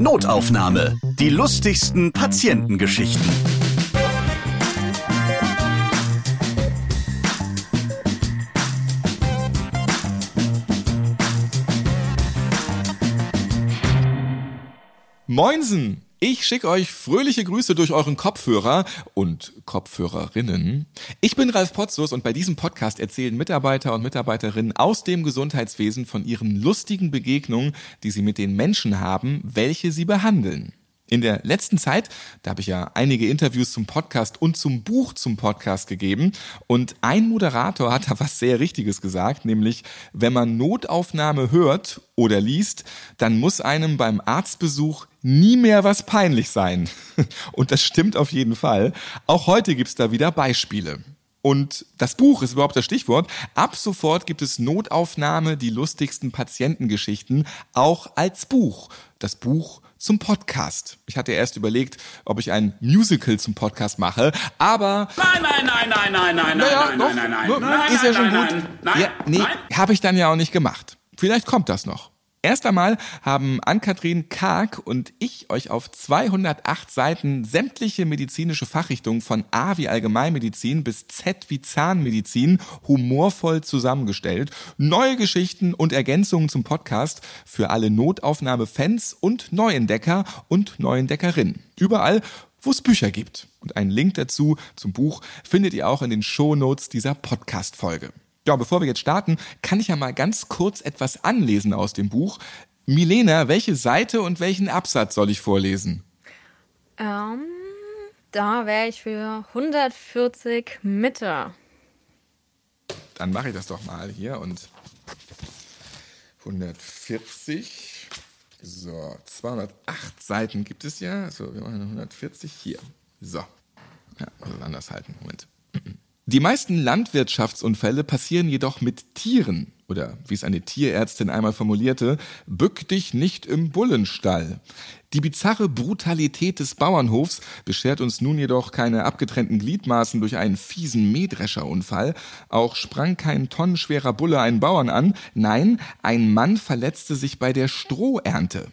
Notaufnahme. Die lustigsten Patientengeschichten. Moinsen! Ich schicke euch fröhliche Grüße durch euren Kopfhörer und Kopfhörerinnen. Ich bin Ralf Potzus und bei diesem Podcast erzählen Mitarbeiter und Mitarbeiterinnen aus dem Gesundheitswesen von ihren lustigen Begegnungen, die sie mit den Menschen haben, welche sie behandeln. In der letzten Zeit, da habe ich ja einige Interviews zum Podcast und zum Buch zum Podcast gegeben und ein Moderator hat da was sehr Richtiges gesagt, nämlich wenn man Notaufnahme hört oder liest, dann muss einem beim Arztbesuch nie mehr was peinlich sein. Und das stimmt auf jeden Fall. Auch heute gibt's da wieder Beispiele. Und das Buch ist überhaupt das Stichwort. Ab sofort gibt es Notaufnahme, die lustigsten Patientengeschichten, auch als Buch. Das Buch zum Podcast. Ich hatte erst überlegt, ob ich ein Musical zum Podcast mache, aber Nein, nein, nein, nein, nein, nein, naja, nein, nein, nein, nur- nein, ist ja nein, schon nein, gut. nein, nein, ja, nee, nein. habe ich dann ja auch nicht gemacht. Vielleicht kommt das noch. Erst einmal haben Ann-Kathrin Karg und ich euch auf 208 Seiten sämtliche medizinische Fachrichtungen von A wie Allgemeinmedizin bis Z wie Zahnmedizin humorvoll zusammengestellt. Neue Geschichten und Ergänzungen zum Podcast für alle Notaufnahme-Fans und Neuentdecker und Neuentdeckerinnen. Überall, wo es Bücher gibt. Und einen Link dazu zum Buch findet ihr auch in den Shownotes dieser Podcast-Folge. Ja, bevor wir jetzt starten, kann ich ja mal ganz kurz etwas anlesen aus dem Buch. Milena, welche Seite und welchen Absatz soll ich vorlesen? Ähm, da wäre ich für 140 Mitte. Dann mache ich das doch mal hier und 140. So, 208 Seiten gibt es ja. So, wir machen 140 hier. So. Ja, also anders halten. Moment. Die meisten Landwirtschaftsunfälle passieren jedoch mit Tieren. Oder wie es eine Tierärztin einmal formulierte, bück dich nicht im Bullenstall. Die bizarre Brutalität des Bauernhofs beschert uns nun jedoch keine abgetrennten Gliedmaßen durch einen fiesen Mähdrescherunfall. Auch sprang kein tonnenschwerer Bulle einen Bauern an. Nein, ein Mann verletzte sich bei der Strohernte.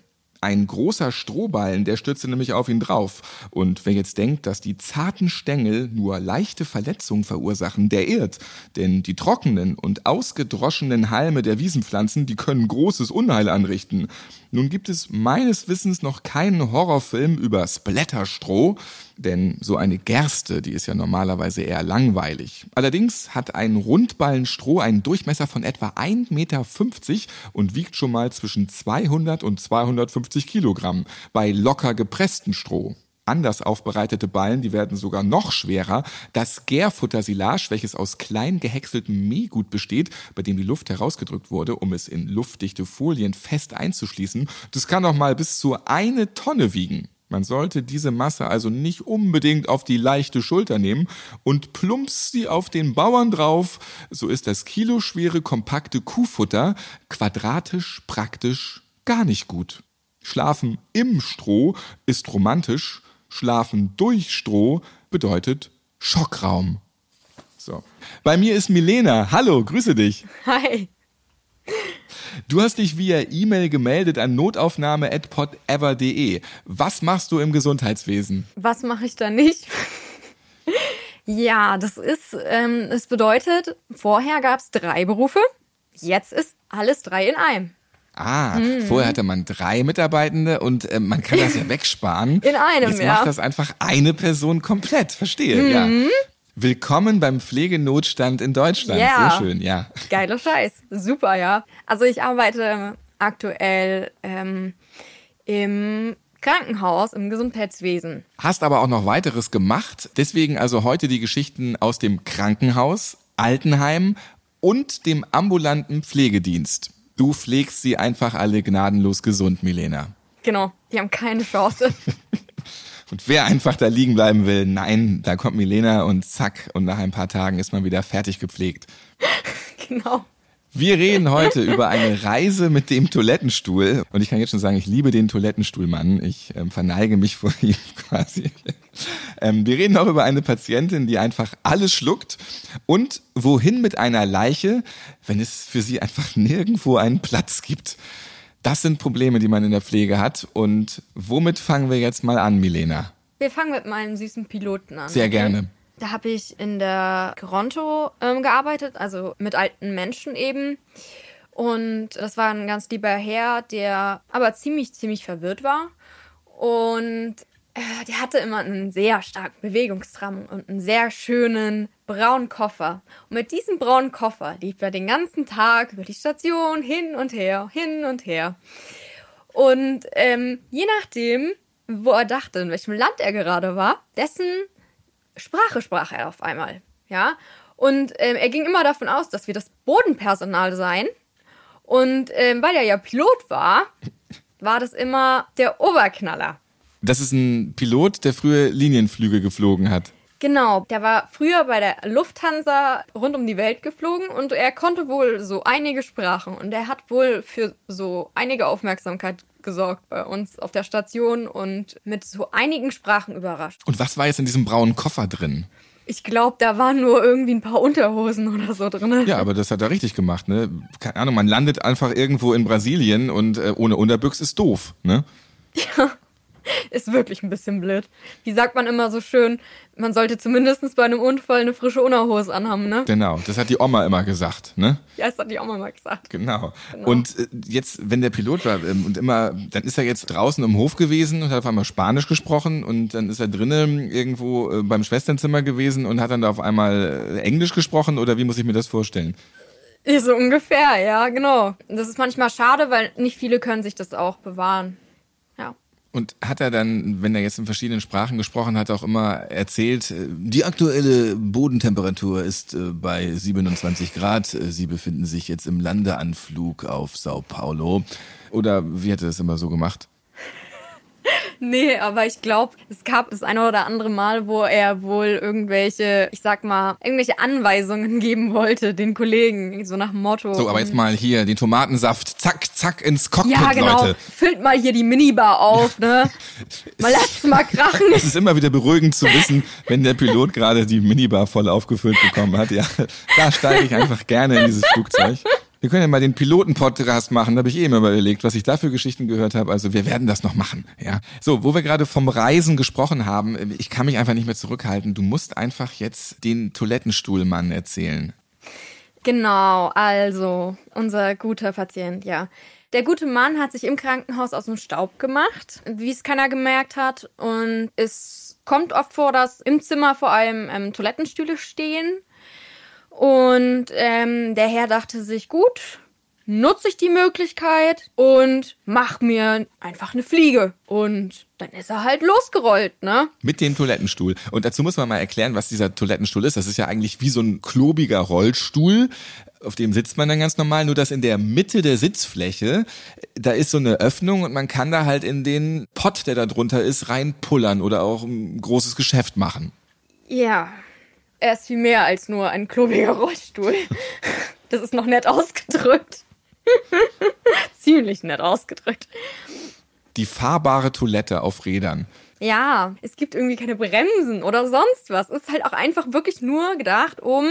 Ein großer Strohballen, der stürzte nämlich auf ihn drauf. Und wer jetzt denkt, dass die zarten Stängel nur leichte Verletzungen verursachen, der irrt. Denn die trockenen und ausgedroschenen Halme der Wiesenpflanzen, die können großes Unheil anrichten. Nun gibt es meines Wissens noch keinen Horrorfilm über Splatterstroh, denn so eine Gerste, die ist ja normalerweise eher langweilig. Allerdings hat ein Rundballenstroh einen Durchmesser von etwa 1,50 Meter und wiegt schon mal zwischen 200 und 250 Kilogramm bei locker gepresstem Stroh. Anders aufbereitete Ballen, die werden sogar noch schwerer. Das Gärfuttersilage, welches aus klein gehäckseltem Mehgut besteht, bei dem die Luft herausgedrückt wurde, um es in luftdichte Folien fest einzuschließen, das kann auch mal bis zu eine Tonne wiegen. Man sollte diese Masse also nicht unbedingt auf die leichte Schulter nehmen und plumps sie auf den Bauern drauf, so ist das kiloschwere kompakte Kuhfutter quadratisch praktisch gar nicht gut. Schlafen im Stroh ist romantisch, schlafen durch Stroh bedeutet Schockraum. So. Bei mir ist Milena. Hallo, grüße dich. Hi. Du hast dich via E-Mail gemeldet an notaufnahme.podever.de. Was machst du im Gesundheitswesen? Was mache ich da nicht? ja, das ist, ähm, es bedeutet, vorher gab es drei Berufe, jetzt ist alles drei in einem. Ah, vorher hatte man drei Mitarbeitende und äh, man kann das ja wegsparen. In einem, Jetzt ja. macht das einfach eine Person komplett. Verstehe, ja. Willkommen beim Pflegenotstand in Deutschland. Ja. Sehr schön, ja. Geiler Scheiß. Super, ja. Also ich arbeite aktuell ähm, im Krankenhaus, im Gesundheitswesen. Hast aber auch noch weiteres gemacht. Deswegen also heute die Geschichten aus dem Krankenhaus, Altenheim und dem ambulanten Pflegedienst. Du pflegst sie einfach alle gnadenlos gesund, Milena. Genau, die haben keine Chance. Und wer einfach da liegen bleiben will, nein, da kommt Milena und zack, und nach ein paar Tagen ist man wieder fertig gepflegt. genau. Wir reden heute über eine Reise mit dem Toilettenstuhl. Und ich kann jetzt schon sagen, ich liebe den Toilettenstuhlmann. Ich ähm, verneige mich vor ihm quasi. Ähm, wir reden auch über eine Patientin, die einfach alles schluckt. Und wohin mit einer Leiche, wenn es für sie einfach nirgendwo einen Platz gibt. Das sind Probleme, die man in der Pflege hat. Und womit fangen wir jetzt mal an, Milena? Wir fangen mit meinem süßen Piloten an. Sehr gerne. Da habe ich in der Toronto ähm, gearbeitet, also mit alten Menschen eben. Und das war ein ganz lieber Herr, der aber ziemlich, ziemlich verwirrt war. Und äh, der hatte immer einen sehr starken Bewegungsdrang und einen sehr schönen braunen Koffer. Und mit diesem braunen Koffer lief er den ganzen Tag über die Station hin und her, hin und her. Und ähm, je nachdem, wo er dachte, in welchem Land er gerade war, dessen Sprache sprach er auf einmal. Ja. Und ähm, er ging immer davon aus, dass wir das Bodenpersonal seien. Und ähm, weil er ja Pilot war, war das immer der Oberknaller. Das ist ein Pilot, der früher Linienflüge geflogen hat. Genau, der war früher bei der Lufthansa rund um die Welt geflogen und er konnte wohl so einige Sprachen und er hat wohl für so einige Aufmerksamkeit gesorgt bei uns auf der Station und mit so einigen Sprachen überrascht. Und was war jetzt in diesem braunen Koffer drin? Ich glaube, da waren nur irgendwie ein paar Unterhosen oder so drin. Ja, aber das hat er richtig gemacht, ne? Keine Ahnung, man landet einfach irgendwo in Brasilien und äh, ohne Unterbüchs ist doof, ne? Ja, ist wirklich ein bisschen blöd. Wie sagt man immer so schön, man sollte zumindest bei einem Unfall eine frische Unterhose anhaben, ne? Genau, das hat die Oma immer gesagt, ne? Ja, das hat die Oma mal gesagt. Genau. Und äh, jetzt, wenn der Pilot war ähm, und immer, dann ist er jetzt draußen im Hof gewesen und hat auf einmal Spanisch gesprochen und dann ist er drinnen irgendwo äh, beim Schwesternzimmer gewesen und hat dann da auf einmal äh, Englisch gesprochen oder wie muss ich mir das vorstellen? So ungefähr, ja, genau. Das ist manchmal schade, weil nicht viele können sich das auch bewahren. Ja. Und hat er dann, wenn er jetzt in verschiedenen Sprachen gesprochen hat, auch immer erzählt, äh, die aktuelle Bodentemperatur ist äh, bei 27 Grad. Äh, Sie befinden sich jetzt im Landeanflug auf Sao Paulo. Oder wie hat er das immer so gemacht? Nee, aber ich glaube, es gab das eine oder andere Mal, wo er wohl irgendwelche, ich sag mal, irgendwelche Anweisungen geben wollte, den Kollegen, so nach dem Motto. So, aber jetzt mal hier den Tomatensaft, zack, zack ins Cockpit, Ja, genau. Leute. Füllt mal hier die Minibar auf, ne? mal lasst mal krachen. Es ist immer wieder beruhigend zu wissen, wenn der Pilot gerade die Minibar voll aufgefüllt bekommen hat. Ja, da steige ich einfach gerne in dieses Flugzeug. Wir können ja mal den Piloten-Podcast machen. Da habe ich eh immer überlegt, was ich da für Geschichten gehört habe. Also wir werden das noch machen. Ja. So, wo wir gerade vom Reisen gesprochen haben, ich kann mich einfach nicht mehr zurückhalten. Du musst einfach jetzt den Toilettenstuhlmann erzählen. Genau, also unser guter Patient, ja. Der gute Mann hat sich im Krankenhaus aus dem Staub gemacht, wie es keiner gemerkt hat. Und es kommt oft vor, dass im Zimmer vor allem ähm, Toilettenstühle stehen. Und ähm, der Herr dachte sich, gut, nutze ich die Möglichkeit und mach mir einfach eine Fliege. Und dann ist er halt losgerollt, ne? Mit dem Toilettenstuhl. Und dazu muss man mal erklären, was dieser Toilettenstuhl ist. Das ist ja eigentlich wie so ein klobiger Rollstuhl. Auf dem sitzt man dann ganz normal, nur dass in der Mitte der Sitzfläche, da ist so eine Öffnung und man kann da halt in den Pott, der da drunter ist, reinpullern oder auch ein großes Geschäft machen. Ja, er ist viel mehr als nur ein klobiger Rollstuhl. Das ist noch nett ausgedrückt. Ziemlich nett ausgedrückt. Die fahrbare Toilette auf Rädern. Ja, es gibt irgendwie keine Bremsen oder sonst was. Es ist halt auch einfach wirklich nur gedacht, um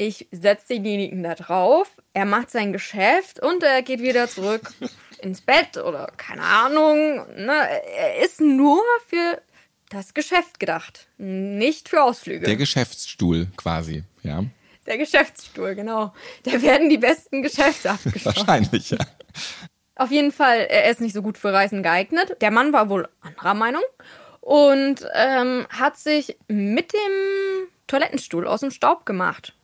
ich setze denjenigen da drauf, er macht sein Geschäft und er geht wieder zurück ins Bett oder keine Ahnung. Ne? Er ist nur für das Geschäft gedacht, nicht für Ausflüge. Der Geschäftsstuhl quasi, ja. Der Geschäftsstuhl, genau. Da werden die besten Geschäfte abgeschlossen. Wahrscheinlich, ja. Auf jeden Fall, er ist nicht so gut für Reisen geeignet. Der Mann war wohl anderer Meinung und ähm, hat sich mit dem Toilettenstuhl aus dem Staub gemacht.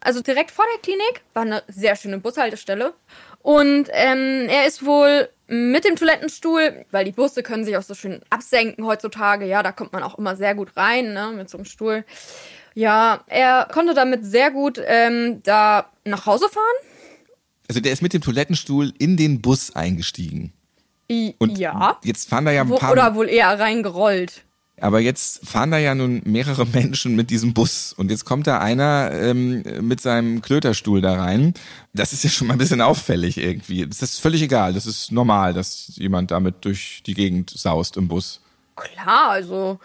Also direkt vor der Klinik war eine sehr schöne Bushaltestelle. Und ähm, er ist wohl mit dem Toilettenstuhl, weil die Busse können sich auch so schön absenken heutzutage. Ja, da kommt man auch immer sehr gut rein, ne, mit so einem Stuhl. Ja, er konnte damit sehr gut ähm, da nach Hause fahren. Also der ist mit dem Toilettenstuhl in den Bus eingestiegen. I Und ja. jetzt fahren da ja ein Wo, paar. oder wohl eher reingerollt. Aber jetzt fahren da ja nun mehrere Menschen mit diesem Bus und jetzt kommt da einer ähm, mit seinem Klöterstuhl da rein. Das ist ja schon mal ein bisschen auffällig irgendwie. Das ist völlig egal. Das ist normal, dass jemand damit durch die Gegend saust im Bus. Klar, also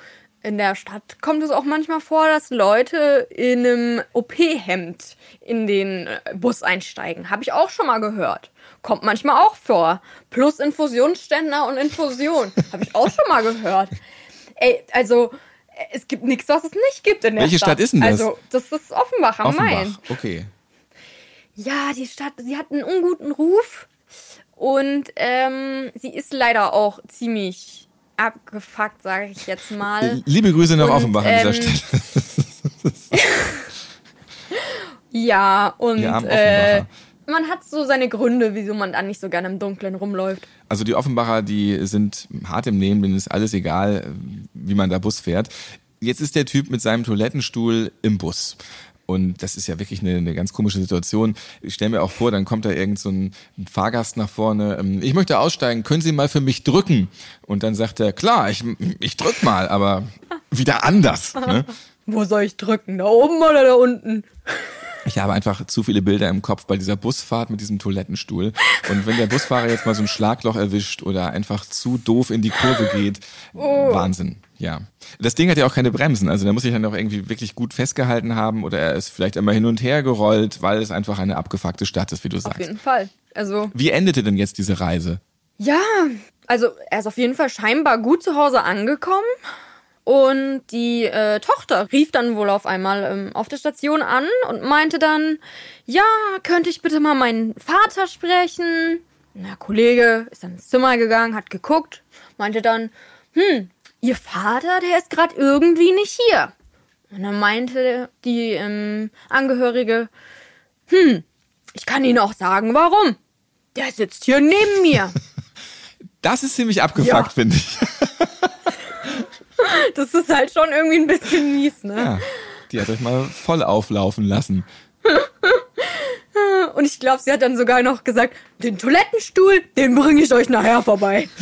in der Stadt kommt es auch manchmal vor, dass Leute in einem OP-Hemd in den äh, Bus einsteigen. Habe ich auch schon mal gehört. kommt manchmal auch vor. Plus Infusionsständer und Infusion. Habe ich auch schon mal gehört. Ey, also es gibt nichts, was es nicht gibt in der Welche Stadt. Stadt ist denn das? Also, das ist Offenbach am Main. Offenbach. Okay. Ja, die Stadt, sie hat einen unguten Ruf und ähm, sie ist leider auch ziemlich abgefuckt, sage ich jetzt mal. Liebe Grüße nach Und, Offenbach an dieser ähm, Stelle. Ja, und Ja, am äh, Offenbacher. Man hat so seine Gründe, wieso man dann nicht so gerne im Dunkeln rumläuft. Also die Offenbacher, die sind hart im Nehmen, denen ist alles egal, wie man da Bus fährt. Jetzt ist der Typ mit seinem Toilettenstuhl im Bus. Und das ist ja wirklich eine, eine ganz komische Situation. Ich stelle mir auch vor, dann kommt da irgend so ein Fahrgast nach vorne. ähm, Ich möchte aussteigen, können Sie mal für mich drücken? Und dann sagt er, klar, ich, ich drück mal, aber wieder anders. Ne? Wo soll ich drücken? Da oben oder da unten? Ich habe einfach zu viele Bilder im Kopf bei dieser Busfahrt mit diesem Toilettenstuhl. Und wenn der Busfahrer jetzt mal so ein Schlagloch erwischt oder einfach zu doof in die Kurve geht, Wahnsinn. Ja. Das Ding hat ja auch keine Bremsen. Also da muss ich dann auch irgendwie wirklich gut festgehalten haben oder er ist vielleicht immer hin und her gerollt, weil es einfach eine abgefuckte Stadt ist, wie du Auf sagst. jeden Fall. Also, Wie endete denn jetzt diese Reise? ja, also er ist auf jeden Fall scheinbar gut zu Hause angekommen. Und die äh, Tochter rief dann wohl auf einmal ähm, auf der Station an und meinte dann, ja, könnte ich bitte mal meinen Vater sprechen? Der Kollege ist dann ins Zimmer gegangen, hat geguckt, meinte dann, hm, ihr Vater, der ist gerade irgendwie nicht hier. Und dann meinte die ähm, Angehörige, hm, ich kann Ihnen auch sagen, warum. Der sitzt hier neben mir. Das ist ziemlich abgefuckt, Ja. finde ich. Das ist halt schon irgendwie ein bisschen mies, ne? Ja. Die hat euch mal voll auflaufen lassen. Und ich glaube, sie hat dann sogar noch gesagt, den Toilettenstuhl, den bringe ich euch nachher vorbei.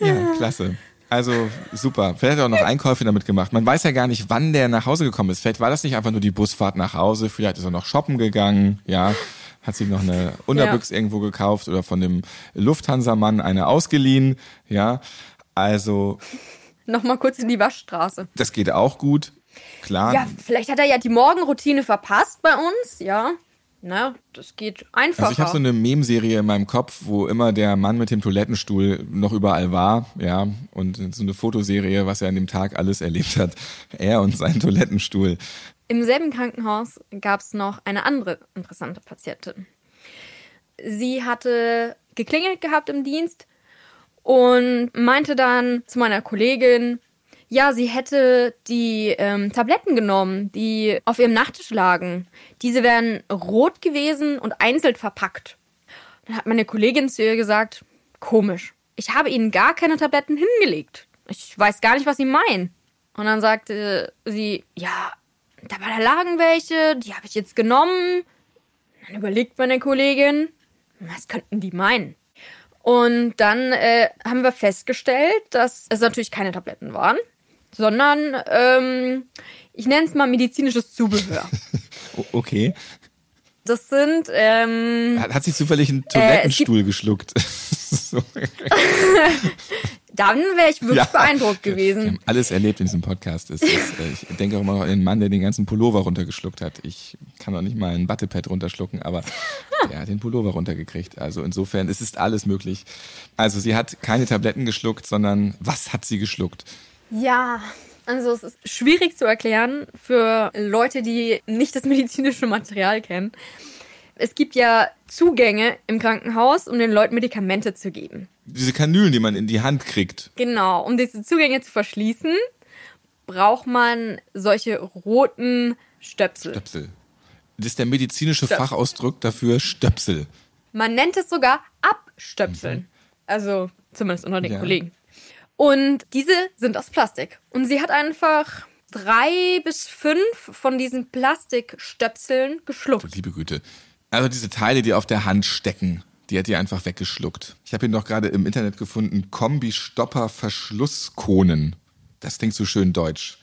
Ja, klasse. Also super. Vielleicht hat er auch noch Einkäufe damit gemacht. Man weiß ja gar nicht, wann der nach Hause gekommen ist. Vielleicht war das nicht einfach nur die Busfahrt nach Hause. Vielleicht ist er noch shoppen gegangen. Ja, hat sich noch eine Unterbüchs irgendwo gekauft oder von dem Lufthansa-Mann eine ausgeliehen. Ja, also Nochmal kurz in die Waschstraße. das geht auch gut. Klar. Ja, vielleicht hat er ja die Morgenroutine verpasst bei uns, ja. Na, das geht einfacher. Also ich habe so eine Mem-Serie in meinem Kopf, wo immer der Mann mit dem Toilettenstuhl noch überall war, ja, und so eine Fotoserie, was er an dem Tag alles erlebt hat. Er und sein Toilettenstuhl. Im selben Krankenhaus gab es noch eine andere interessante Patientin. Sie hatte geklingelt gehabt im Dienst und meinte dann zu meiner Kollegin, ja, sie hätte die ähm, Tabletten genommen, die auf ihrem Nachttisch lagen. Diese wären rot gewesen und einzeln verpackt. Dann hat meine Kollegin zu ihr gesagt, komisch, ich habe ihnen gar keine Tabletten hingelegt. Ich weiß gar nicht, was sie meinen. Und dann sagte sie, ja, da, da lagen welche, die habe ich jetzt genommen. Dann überlegt meine Kollegin, was könnten die meinen? Und dann äh, haben wir festgestellt, dass es natürlich keine Tabletten waren, sondern ähm, ich nenne es mal medizinisches Zubehör. Okay. Das sind ähm, Hat, hat sich zufällig einen Äh, Toilettenstuhl geschluckt. so. dann wäre ich wirklich Ja. beeindruckt Wir gewesen. haben alles erlebt in diesem Podcast. Es ist, äh, ich denke auch immer an den Mann, der den ganzen Pullover runtergeschluckt hat. Ich kann auch nicht mal ein Wattepad runterschlucken, aber er hat den Pullover runtergekriegt. Also insofern, es ist alles möglich. Also sie hat keine Tabletten geschluckt, sondern was hat sie geschluckt? Ja, also es ist schwierig zu erklären für Leute, die nicht das medizinische Material kennen. Es gibt ja Zugänge im Krankenhaus, um den Leuten Medikamente zu geben. Diese Kanülen, die man in die Hand kriegt. Genau, um diese Zugänge zu verschließen, braucht man solche roten Stöpsel. Stöpsel. Das ist der medizinische Stöpsel. Fachausdruck dafür Stöpsel. Man nennt es sogar Abstöpseln. Also zumindest unter den Ja. Kollegen. Und diese sind aus Plastik. Und sie hat einfach drei bis fünf von diesen Plastikstöpseln geschluckt. Liebe Güte. Also diese Teile, die auf der Hand stecken, die hat die einfach weggeschluckt. Ich habe ihn doch gerade im Internet gefunden, Kombi-Stopper-Verschlusskonen. Das klingt so schön deutsch.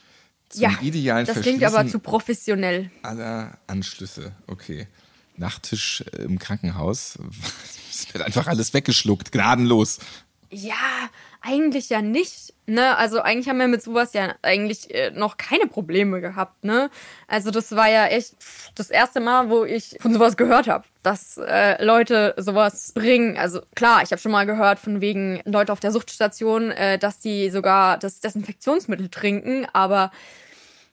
Zum Ja, idealen das klingt aber zu professionell. aller Anschlüsse. Okay. Nachttisch im Krankenhaus. Es wird einfach alles weggeschluckt, gnadenlos. Ja, eigentlich ja nicht, ne? Also eigentlich haben wir mit sowas ja eigentlich äh, noch keine Probleme gehabt, ne? Also das war ja echt das erste Mal, wo ich von sowas gehört habe, dass äh, Leute sowas bringen. Also klar, ich habe schon mal gehört von wegen Leute auf der Suchtstation, äh, dass die sogar das Desinfektionsmittel trinken, aber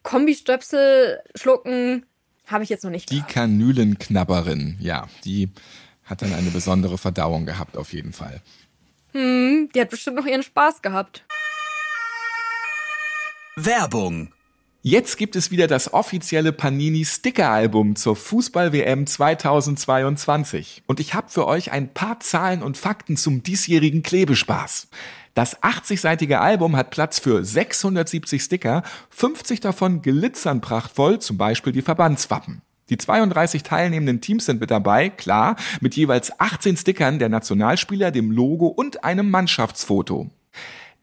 Kombistöpsel schlucken habe ich jetzt noch nicht. Die Kanülenknabberin, ja, die hat dann eine besondere Verdauung gehabt auf jeden Fall. Hm, die hat bestimmt noch ihren Spaß gehabt. Werbung. Jetzt gibt es wieder das offizielle Panini Sticker Album zur Fußball WM 2022 und ich habe für euch ein paar Zahlen und Fakten zum diesjährigen Klebespaß. Das 80-seitige Album hat Platz für 670 Sticker, 50 davon glitzern prachtvoll, zum Beispiel die Verbandswappen. Die 32 teilnehmenden Teams sind mit dabei, klar, mit jeweils 18 Stickern der Nationalspieler, dem Logo und einem Mannschaftsfoto.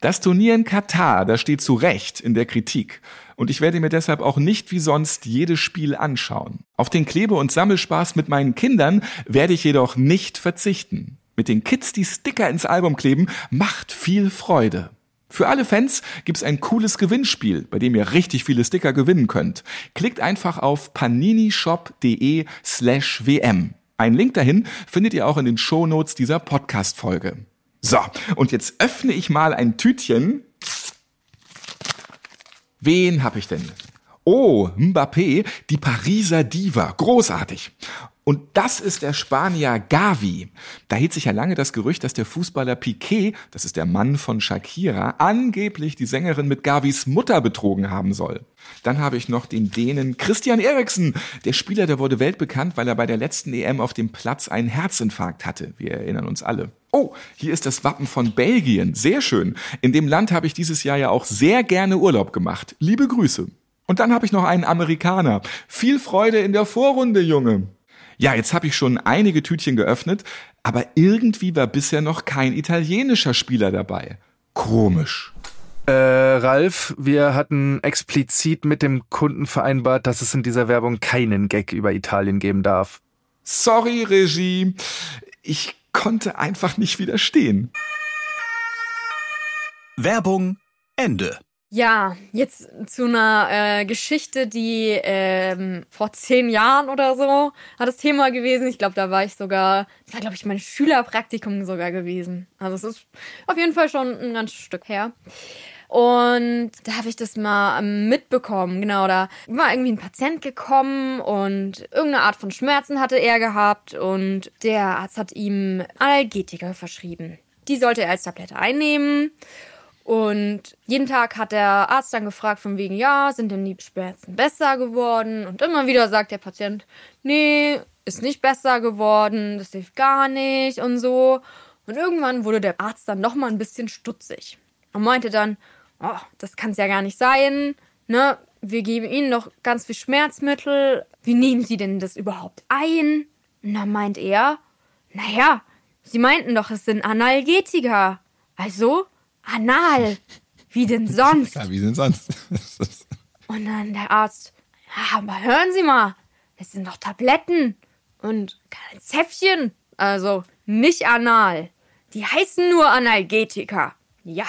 Das Turnier in Katar, das steht zu Recht in der Kritik. Und ich werde mir deshalb auch nicht wie sonst jedes Spiel anschauen. Auf den Klebe- und Sammelspaß mit meinen Kindern werde ich jedoch nicht verzichten. Mit den Kids die Sticker ins Album kleben, macht viel Freude. Für alle Fans gibt's ein cooles Gewinnspiel, bei dem ihr richtig viele Sticker gewinnen könnt. Klickt einfach auf paninishop.de slash wm. Einen Link dahin findet ihr auch in den Shownotes dieser Podcast-Folge. So, und jetzt öffne ich mal ein Tütchen. Wen hab ich denn? Oh, Mbappé, die Pariser Diva. Großartig. Und das ist der Spanier Gavi. Da hielt sich ja lange das Gerücht, dass der Fußballer Piquet, das ist der Mann von Shakira, angeblich die Sängerin mit Gavis Mutter betrogen haben soll. Dann habe ich noch den Dänen Christian Eriksen. Der Spieler, der wurde weltbekannt, weil er bei der letzten EM auf dem Platz einen Herzinfarkt hatte. Wir erinnern uns alle. Oh, hier ist das Wappen von Belgien. Sehr schön. In dem Land habe ich dieses Jahr ja auch sehr gerne Urlaub gemacht. Liebe Grüße. Und dann habe ich noch einen Amerikaner. Viel Freude in der Vorrunde, Junge. Ja, jetzt habe ich schon einige Tütchen geöffnet, aber irgendwie war bisher noch kein italienischer Spieler dabei. Komisch. Äh, Ralf, wir hatten explizit mit dem Kunden vereinbart, dass es in dieser Werbung keinen Gag über Italien geben darf. Sorry, Regie. Ich konnte einfach nicht widerstehen. Werbung Ende. Ja, jetzt zu einer äh, Geschichte, die ähm, vor zehn Jahren oder so hat das Thema gewesen. Ich glaube, da war ich sogar, das war glaube ich mein Schülerpraktikum sogar gewesen. Also es ist auf jeden Fall schon ein ganzes Stück her. Und da habe ich das mal mitbekommen. Genau, da war irgendwie ein Patient gekommen und irgendeine Art von Schmerzen hatte er gehabt und der Arzt hat ihm Analgetika verschrieben. Die sollte er als Tablette einnehmen. Und jeden Tag hat der Arzt dann gefragt von wegen, ja, sind denn die Schmerzen besser geworden? Und immer wieder sagt der Patient, nee, ist nicht besser geworden, das hilft gar nicht und so. Und irgendwann wurde der Arzt dann nochmal ein bisschen stutzig und meinte dann, oh, das kann es ja gar nicht sein, ne? Wir geben Ihnen doch ganz viel Schmerzmittel. Wie nehmen Sie denn das überhaupt ein? Und dann meint er, naja, Sie meinten doch, es sind Analgetika. Also Anal. Wie denn sonst? Ja, wie denn sonst? und dann der Arzt, ja, aber hören Sie mal, es sind doch Tabletten und kein Zäpfchen. Also nicht anal. Die heißen nur Analgetika. Ja,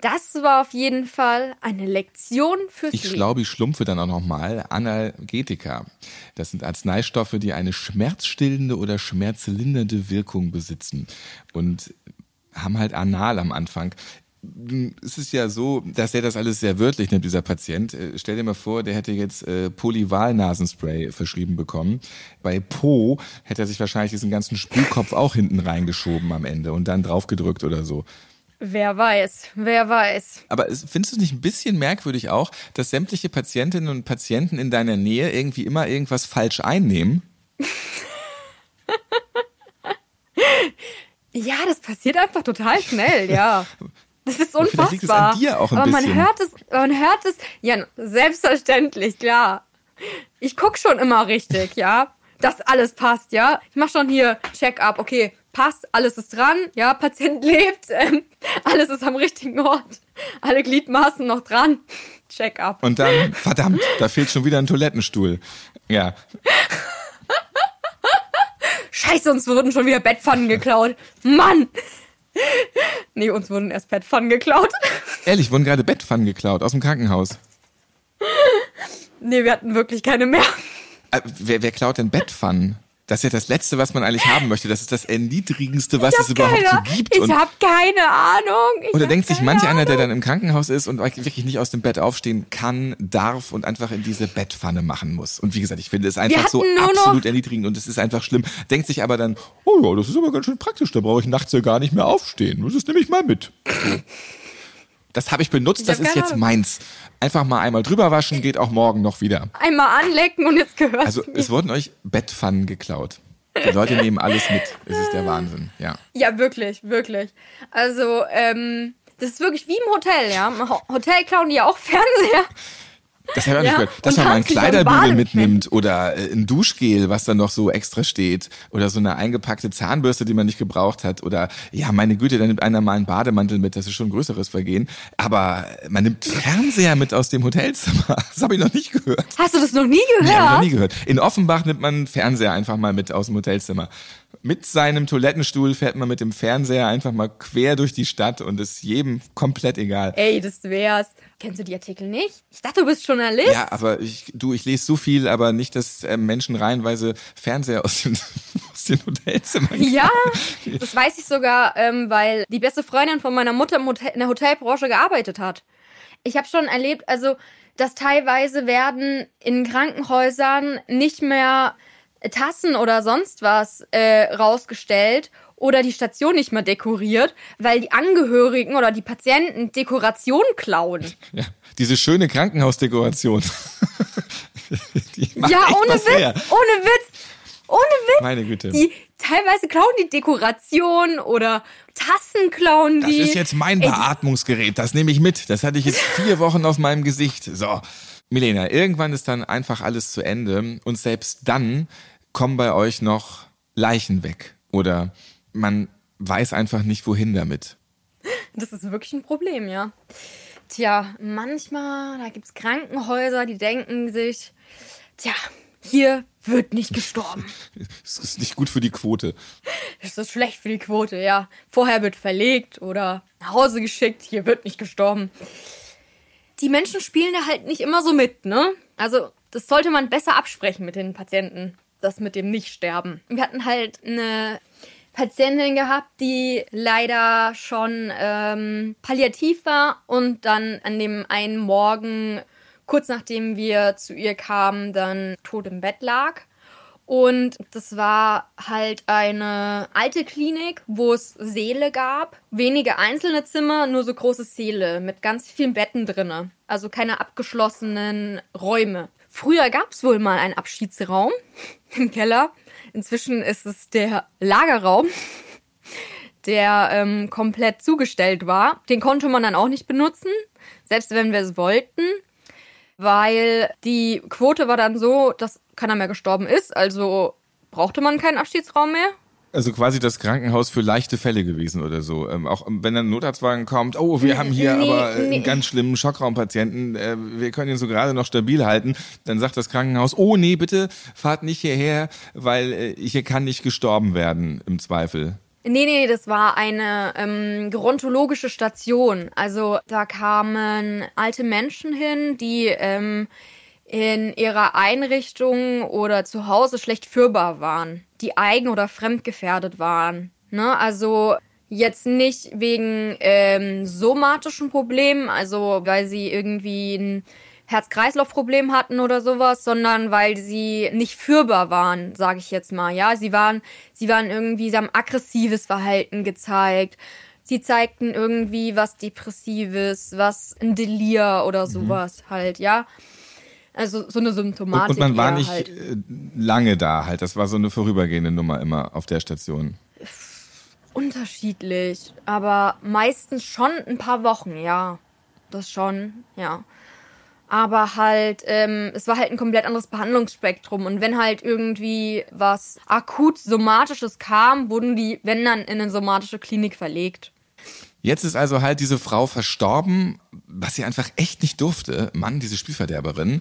das war auf jeden Fall eine Lektion fürs Ich Leben. glaube, ich schlumpfe dann auch nochmal. Analgetika. Das sind Arzneistoffe, die eine schmerzstillende oder schmerzlindernde Wirkung besitzen. Und haben halt anal am Anfang. Es ist ja so, dass er das alles sehr wörtlich nimmt, dieser Patient. Äh, stell dir mal vor, der hätte jetzt äh, Polyval-Nasenspray verschrieben bekommen. Bei Po hätte er sich wahrscheinlich diesen ganzen Sprühkopf auch hinten reingeschoben am Ende und dann draufgedrückt oder so. Wer weiß, wer weiß. Aber findest du nicht ein bisschen merkwürdig auch, dass sämtliche Patientinnen und Patienten in deiner Nähe irgendwie immer irgendwas falsch einnehmen? Ja, das passiert einfach total schnell, ja. Das ist unfassbar. Vielleicht liegt es an dir auch ein Aber man bisschen. hört es, man hört es, ja, selbstverständlich, klar. Ich guck schon immer richtig, ja, dass alles passt, ja. Ich mach schon hier Check-up, okay, passt, alles ist dran, ja, Patient lebt, ähm, alles ist am richtigen Ort, alle Gliedmaßen noch dran, Check-up. Und dann, verdammt, da fehlt schon wieder ein Toilettenstuhl. Ja, Scheiße, uns wurden schon wieder Bettpfannen geklaut. Mann! Nee, uns wurden erst Bettpfannen geklaut. Ehrlich, wurden gerade Bettpfannen geklaut aus dem Krankenhaus. Nee, wir hatten wirklich keine mehr. Äh, wer, wer klaut denn Bettpfannen? Das ist ja das Letzte, was man eigentlich haben möchte. Das ist das Erniedrigendste, was es überhaupt so keine, gibt. Ich Und- habe keine Ahnung. Ich Oder hab denkt sich manch einer, der Ahnung. dann im Krankenhaus ist und wirklich nicht aus dem Bett aufstehen kann, darf und einfach in diese Bettpfanne machen muss. Und wie gesagt, ich finde es einfach so absolut erniedrigend und es ist einfach schlimm. Denkt sich aber dann, oh ja, das ist aber ganz schön praktisch, da brauche ich nachts ja gar nicht mehr aufstehen. Das nehme ich mal mit. Das habe ich benutzt, Ich das ist jetzt Ahnung. meins. Einfach mal einmal drüber waschen, geht auch morgen noch wieder. Einmal anlecken und jetzt gehört Also es wurden euch Bettpfannen geklaut. Die Leute nehmen alles mit. Es ist der Wahnsinn, ja. Ja, wirklich, wirklich. Also, ähm, das ist wirklich wie im Hotel, ja. Im Ho Hotel klauen die ja auch Fernseher. Das habe ich nicht Ja, gehört. Dass man mal einen Kleiderbügel mitnimmt oder äh, ein Duschgel, was dann noch so extra steht. Oder so eine eingepackte Zahnbürste, die man nicht gebraucht hat. Oder, ja, meine Güte, dann nimmt einer mal einen Bademantel mit. Das ist schon ein größeres Vergehen. Aber man nimmt Fernseher mit aus dem Hotelzimmer. Das habe ich noch nicht gehört. Hast du das noch nie gehört? ich noch nie gehört. In Offenbach nimmt man einen Fernseher einfach mal mit aus dem Hotelzimmer. Mit seinem Toilettenstuhl fährt man mit dem Fernseher einfach mal quer durch die Stadt und ist jedem komplett egal. Ey, das wär's. Kennst du die Artikel nicht? Ich dachte, du bist Journalist. Ja, aber ich, du, ich lese so viel, aber nicht, dass äh, Menschen reihenweise Fernseher aus den, aus den Hotelzimmern Ja, das weiß ich sogar, ähm, weil die beste Freundin von meiner Mutter im Hotel, in der Hotelbranche gearbeitet hat. Ich habe schon erlebt, also, dass teilweise werden in Krankenhäusern nicht mehr Tassen oder sonst was äh, rausgestellt oder die Station nicht mehr dekoriert, weil die Angehörigen oder die Patienten Dekoration klauen. Ja, diese schöne Krankenhausdekoration. Ja, ohne Witz, her. ohne Witz, ohne Witz. Meine Güte. Die teilweise klauen die Dekoration oder Tassen klauen Das die. ist jetzt mein Ey, Beatmungsgerät. Das nehme ich mit. Das hatte ich jetzt vier Wochen auf meinem Gesicht. So. Milena, irgendwann ist dann einfach alles zu Ende. Und selbst dann kommen bei euch noch Leichen weg. Oder man weiß einfach nicht, wohin damit. Das ist wirklich ein Problem, ja. Tja, manchmal, da gibt's Krankenhäuser, die denken sich, tja, hier wird nicht gestorben. Das ist nicht gut für die Quote. Das ist schlecht für die Quote, ja. Vorher wird verlegt oder nach Hause geschickt, hier wird nicht gestorben. Die Menschen spielen da halt nicht immer so mit, ne? Also, das sollte man besser absprechen mit den Patienten, das mit dem Nichtsterben. Wir hatten halt eine Patientin gehabt, die leider schon ähm, palliativ war und dann an dem einen Morgen, kurz nachdem wir zu ihr kamen, dann tot im Bett lag. Und das war halt eine alte Klinik, wo es Säle gab. Wenige einzelne Zimmer, nur so große Säle mit ganz vielen Betten drinne. Also keine abgeschlossenen Räume. Früher gab es wohl mal einen Abschiedsraum im Keller. Inzwischen ist es der Lagerraum, der ähm, komplett zugestellt war. Den konnte man dann auch nicht benutzen, selbst wenn wir es wollten weil die Quote war dann so, dass keiner mehr gestorben ist, also brauchte man keinen Abschiedsraum mehr. Also quasi das Krankenhaus für leichte Fälle gewesen oder so. Ähm, auch wenn ein Notarztwagen kommt, oh, wir haben hier nee, aber äh, nee. einen ganz schlimmen Schockraumpatienten, äh, wir können ihn so gerade noch stabil halten. Dann sagt das Krankenhaus, oh nee, bitte fahrt nicht hierher, weil äh, hier kann nicht gestorben werden im Zweifel. Nee, nee, das war eine ähm, gerontologische Station. Also da kamen alte Menschen hin, die ähm, in ihrer Einrichtung oder zu Hause schlecht führbar waren, die eigen- oder fremdgefährdet waren. Ne? Also jetzt nicht wegen ähm, somatischen Problemen, also weil sie irgendwie ein Herz-Kreislauf-Problem hatten oder sowas, sondern weil sie nicht führbar waren, sage ich jetzt mal. Ja, sie waren, sie waren irgendwie, sie haben aggressives Verhalten gezeigt. Sie zeigten irgendwie was Depressives, was ein Delir oder sowas halt, ja. Also so eine Und, Symptomatik. und man war nicht Halt. äh, lange da halt. Das war so eine vorübergehende Nummer immer auf der Station. Unterschiedlich, aber meistens schon ein paar Wochen, ja. Das schon, ja. Aber halt, ähm, es war halt ein komplett anderes Behandlungsspektrum. Und wenn halt irgendwie was akut Somatisches kam, wurden die, wenn dann, in eine somatische Klinik verlegt. Jetzt ist also halt diese Frau verstorben, was sie einfach echt nicht durfte. Mann, diese Spielverderberin.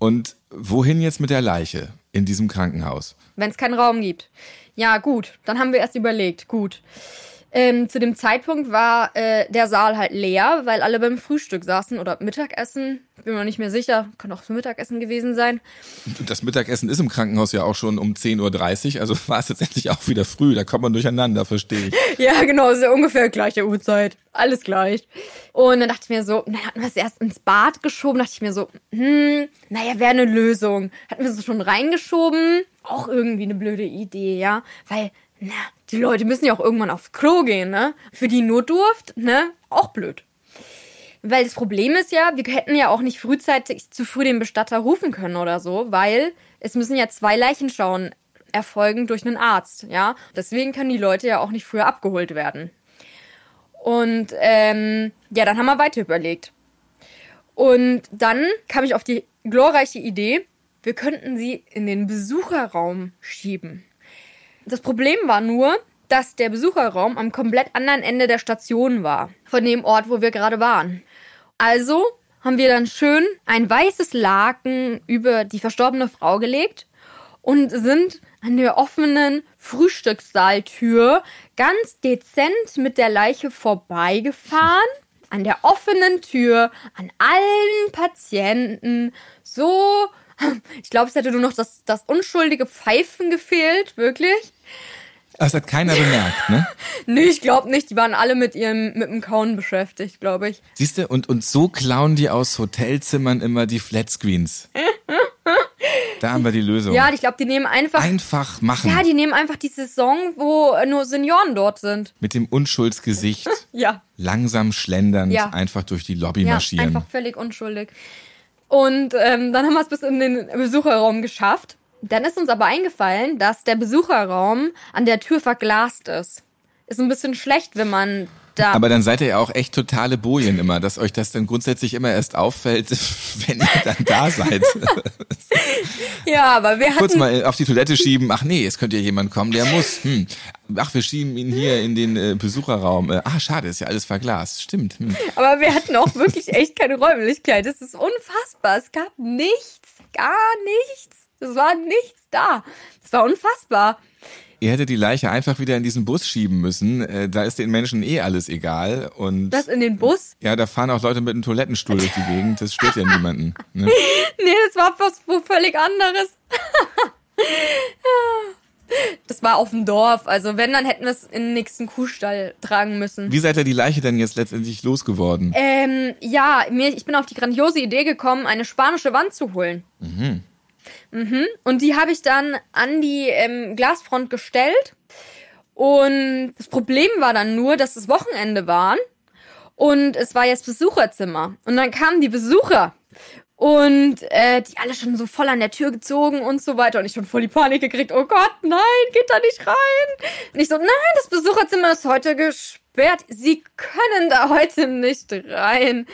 Und wohin jetzt mit der Leiche in diesem Krankenhaus? Wenn es keinen Raum gibt. Ja, gut, dann haben wir erst überlegt, gut. Ähm, zu dem Zeitpunkt war äh, der Saal halt leer, weil alle beim Frühstück saßen oder Mittagessen. Bin mir nicht mehr sicher, kann auch Mittagessen gewesen sein. Das Mittagessen ist im Krankenhaus ja auch schon um 10.30 Uhr, also war es jetzt endlich auch wieder früh. Da kommt man durcheinander, verstehe ich. Ja, genau, ist ja ungefähr gleiche Uhrzeit. Alles gleich. Und dann dachte ich mir so, dann hatten wir es erst ins Bad geschoben, dachte ich mir so, hm, naja, wäre eine Lösung. Hatten wir es schon reingeschoben, auch irgendwie eine blöde Idee, ja. Weil, na, die Leute müssen ja auch irgendwann aufs Klo gehen, ne? Für die Notdurft, ne? Auch blöd. Weil das Problem ist ja, wir hätten ja auch nicht frühzeitig zu früh den Bestatter rufen können oder so, weil es müssen ja zwei Leichenschauen erfolgen durch einen Arzt, ja. Deswegen können die Leute ja auch nicht früher abgeholt werden. Und ähm, ja, dann haben wir weiter überlegt. Und dann kam ich auf die glorreiche Idee, wir könnten sie in den Besucherraum schieben. Das Problem war nur, dass der Besucherraum am komplett anderen Ende der Station war, von dem Ort, wo wir gerade waren. Also haben wir dann schön ein weißes Laken über die verstorbene Frau gelegt und sind an der offenen Frühstückssaaltür ganz dezent mit der Leiche vorbeigefahren. An der offenen Tür, an allen Patienten. So, ich glaube, es hätte nur noch das, das unschuldige Pfeifen gefehlt, wirklich. Das hat keiner bemerkt, ne? Nee, ich glaube nicht. Die waren alle mit ihrem mit dem Kauen beschäftigt, glaube ich. Siehst du, und, und so klauen die aus Hotelzimmern immer die Flatscreens. Da haben wir die Lösung. Ja, ich glaube, die nehmen einfach. Einfach machen. Ja, die nehmen einfach die Saison, wo nur Senioren dort sind. Mit dem Unschuldsgesicht. Ja. Langsam schlendernd Ja. einfach durch die Lobby Ja, marschieren. einfach völlig unschuldig. Und ähm, dann haben wir es bis in den Besucherraum geschafft. Dann ist uns aber eingefallen, dass der Besucherraum an der Tür verglast ist. Ist ein bisschen schlecht, wenn man da. Aber dann seid ihr ja auch echt totale Bojen immer, dass euch das dann grundsätzlich immer erst auffällt, wenn ihr dann da seid. ja, aber wir Kurz hatten. mal auf die Toilette schieben. Ach nee, es könnte ja jemand kommen, der muss. Hm. Ach, wir schieben ihn hier in den äh, Besucherraum. Äh, ah, schade, ist ja alles verglast. Stimmt. Hm. Aber wir hatten auch wirklich echt keine Räumlichkeit. Das ist unfassbar. Es gab nichts. Gar nichts. Es war nichts da. Es war unfassbar. Ihr hättet die Leiche einfach wieder in diesen Bus schieben müssen. Äh, da ist den Menschen eh alles egal. Und Das in den Bus? ja, da fahren auch Leute mit einem Toilettenstuhl durch die Gegend. Das stört ja niemanden. Ne? Nee, das war was völlig anderes. Das war auf dem Dorf. Also wenn, dann hätten wir es in den nächsten Kuhstall tragen müssen. Wie seid ihr die Leiche denn jetzt letztendlich losgeworden? Ähm, ja, mir, ich bin auf die grandiose Idee gekommen, eine spanische Wand zu holen. Mhm. Und die habe ich dann an die ähm, Glasfront gestellt. Und das Problem war dann nur, dass es Wochenende waren und es war jetzt Besucherzimmer. Und dann kamen die Besucher und äh, die alle schon so voll an der Tür gezogen und so weiter. Und ich schon voll die Panik gekriegt. Oh Gott, nein, geht da nicht rein. Und ich so, nein, das Besucherzimmer ist heute gesperrt. Sie können da heute nicht rein.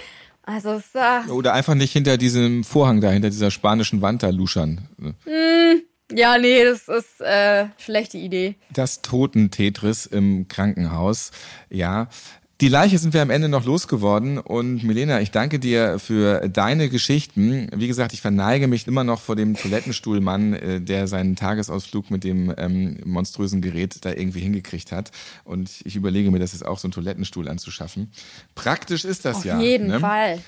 Also es war, Oder einfach nicht hinter diesem Vorhang da, hinter dieser spanischen Wand da luschern. ja, nee, das ist äh, schlechte Idee. Das Toten-Tetris im Krankenhaus. Ja. Die Leiche sind wir am Ende noch losgeworden und Milena, ich danke dir für deine Geschichten. Wie gesagt, ich verneige mich immer noch vor dem Toilettenstuhlmann, äh, der seinen Tagesausflug mit dem ähm, monströsen Gerät da irgendwie hingekriegt hat. Und ich überlege mir, das ist auch so einen Toilettenstuhl anzuschaffen. Praktisch ist das Auf ja. jeden ne? Fall.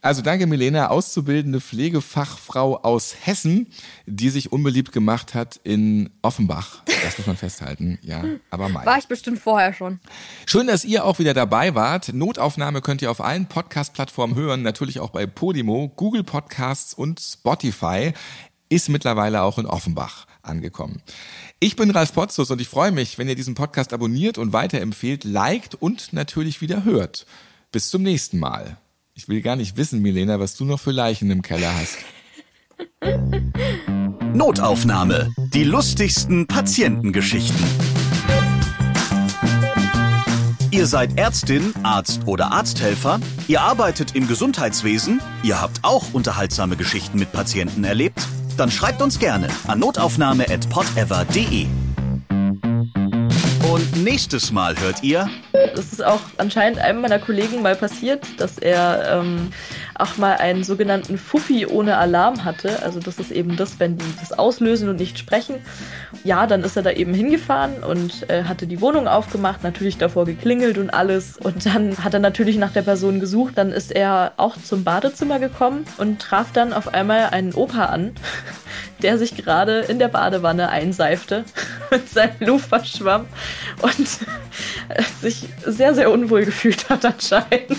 Also danke Milena, auszubildende Pflegefachfrau aus Hessen, die sich unbeliebt gemacht hat in Offenbach. Das muss man festhalten, ja, aber mal. War ich bestimmt vorher schon. Schön, dass ihr auch wieder dabei wart. Notaufnahme könnt ihr auf allen Podcast-Plattformen hören, natürlich auch bei Podimo, Google Podcasts und Spotify. Ist mittlerweile auch in Offenbach angekommen. Ich bin Ralf Potzus und ich freue mich, wenn ihr diesen Podcast abonniert und weiterempfehlt, liked und natürlich wieder hört. Bis zum nächsten Mal. Ich will gar nicht wissen, Milena, was du noch für Leichen im Keller hast. Notaufnahme. Die lustigsten Patientengeschichten. Ihr seid Ärztin, Arzt oder Arzthelfer, ihr arbeitet im Gesundheitswesen, ihr habt auch unterhaltsame Geschichten mit Patienten erlebt? Dann schreibt uns gerne an notaufnahme@podever.de. Und nächstes Mal hört ihr. Das ist auch anscheinend einem meiner Kollegen mal passiert, dass er ähm, auch mal einen sogenannten Fuffi ohne Alarm hatte. Also das ist eben das, wenn die das auslösen und nicht sprechen. Ja, dann ist er da eben hingefahren und äh, hatte die Wohnung aufgemacht, natürlich davor geklingelt und alles. Und dann hat er natürlich nach der Person gesucht. Dann ist er auch zum Badezimmer gekommen und traf dann auf einmal einen Opa an, der sich gerade in der Badewanne einseifte mit seinem Luftverschwamm und sich sehr, sehr unwohl gefühlt hat anscheinend.